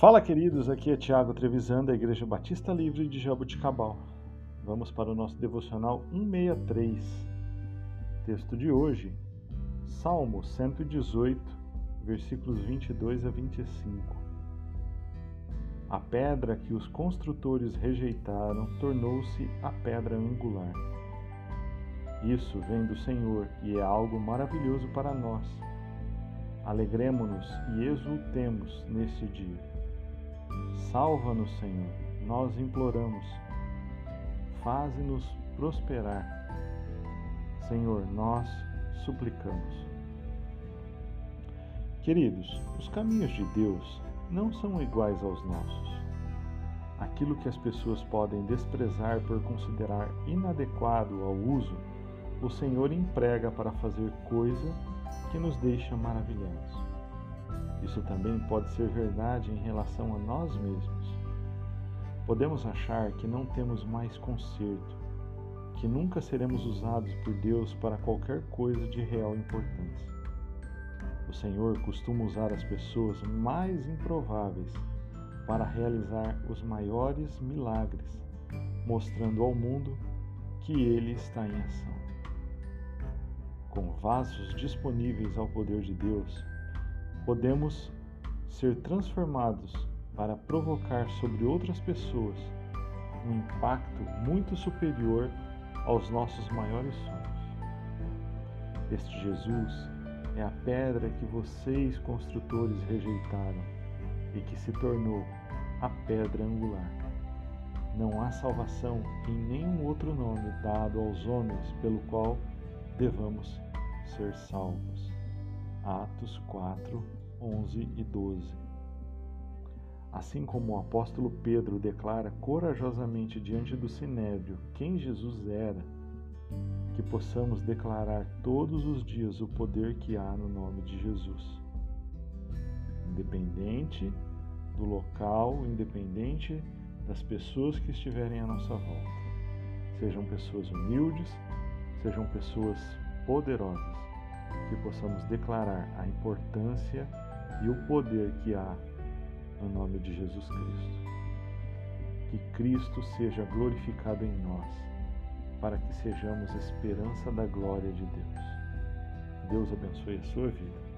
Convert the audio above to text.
Fala, queridos. Aqui é Tiago Trevisan, da Igreja Batista Livre de Jabuticabal. Vamos para o nosso devocional 163. Texto de hoje, Salmo 118, versículos 22 a 25. A pedra que os construtores rejeitaram tornou-se a pedra angular. Isso vem do Senhor e é algo maravilhoso para nós. Alegremo-nos e exultemos nesse dia Salva-nos, Senhor, nós imploramos. Faze-nos prosperar. Senhor, nós suplicamos. Queridos, os caminhos de Deus não são iguais aos nossos. Aquilo que as pessoas podem desprezar por considerar inadequado ao uso, o Senhor emprega para fazer coisa que nos deixa maravilhados. Isso também pode ser verdade em relação a nós mesmos. Podemos achar que não temos mais conserto, que nunca seremos usados por Deus para qualquer coisa de real importância. O Senhor costuma usar as pessoas mais improváveis para realizar os maiores milagres, mostrando ao mundo que Ele está em ação. Com vasos disponíveis ao poder de Deus, podemos ser transformados para provocar sobre outras pessoas um impacto muito superior aos nossos maiores sonhos. Este Jesus é a pedra que vocês, construtores, rejeitaram e que se tornou a pedra angular. Não há salvação em nenhum outro nome dado aos homens pelo qual devamos ser salvos. Atos 4, 11 e 12. Assim como o apóstolo Pedro declara corajosamente diante do sinédrio quem Jesus era, que possamos declarar todos os dias o poder que há no nome de Jesus. Independente do local, independente das pessoas que estiverem à nossa volta. Sejam pessoas humildes, sejam pessoas poderosas que possamos declarar a importância e o poder que há no nome de Jesus Cristo. Que Cristo seja glorificado em nós, para que sejamos esperança da glória de Deus. Deus abençoe a sua vida.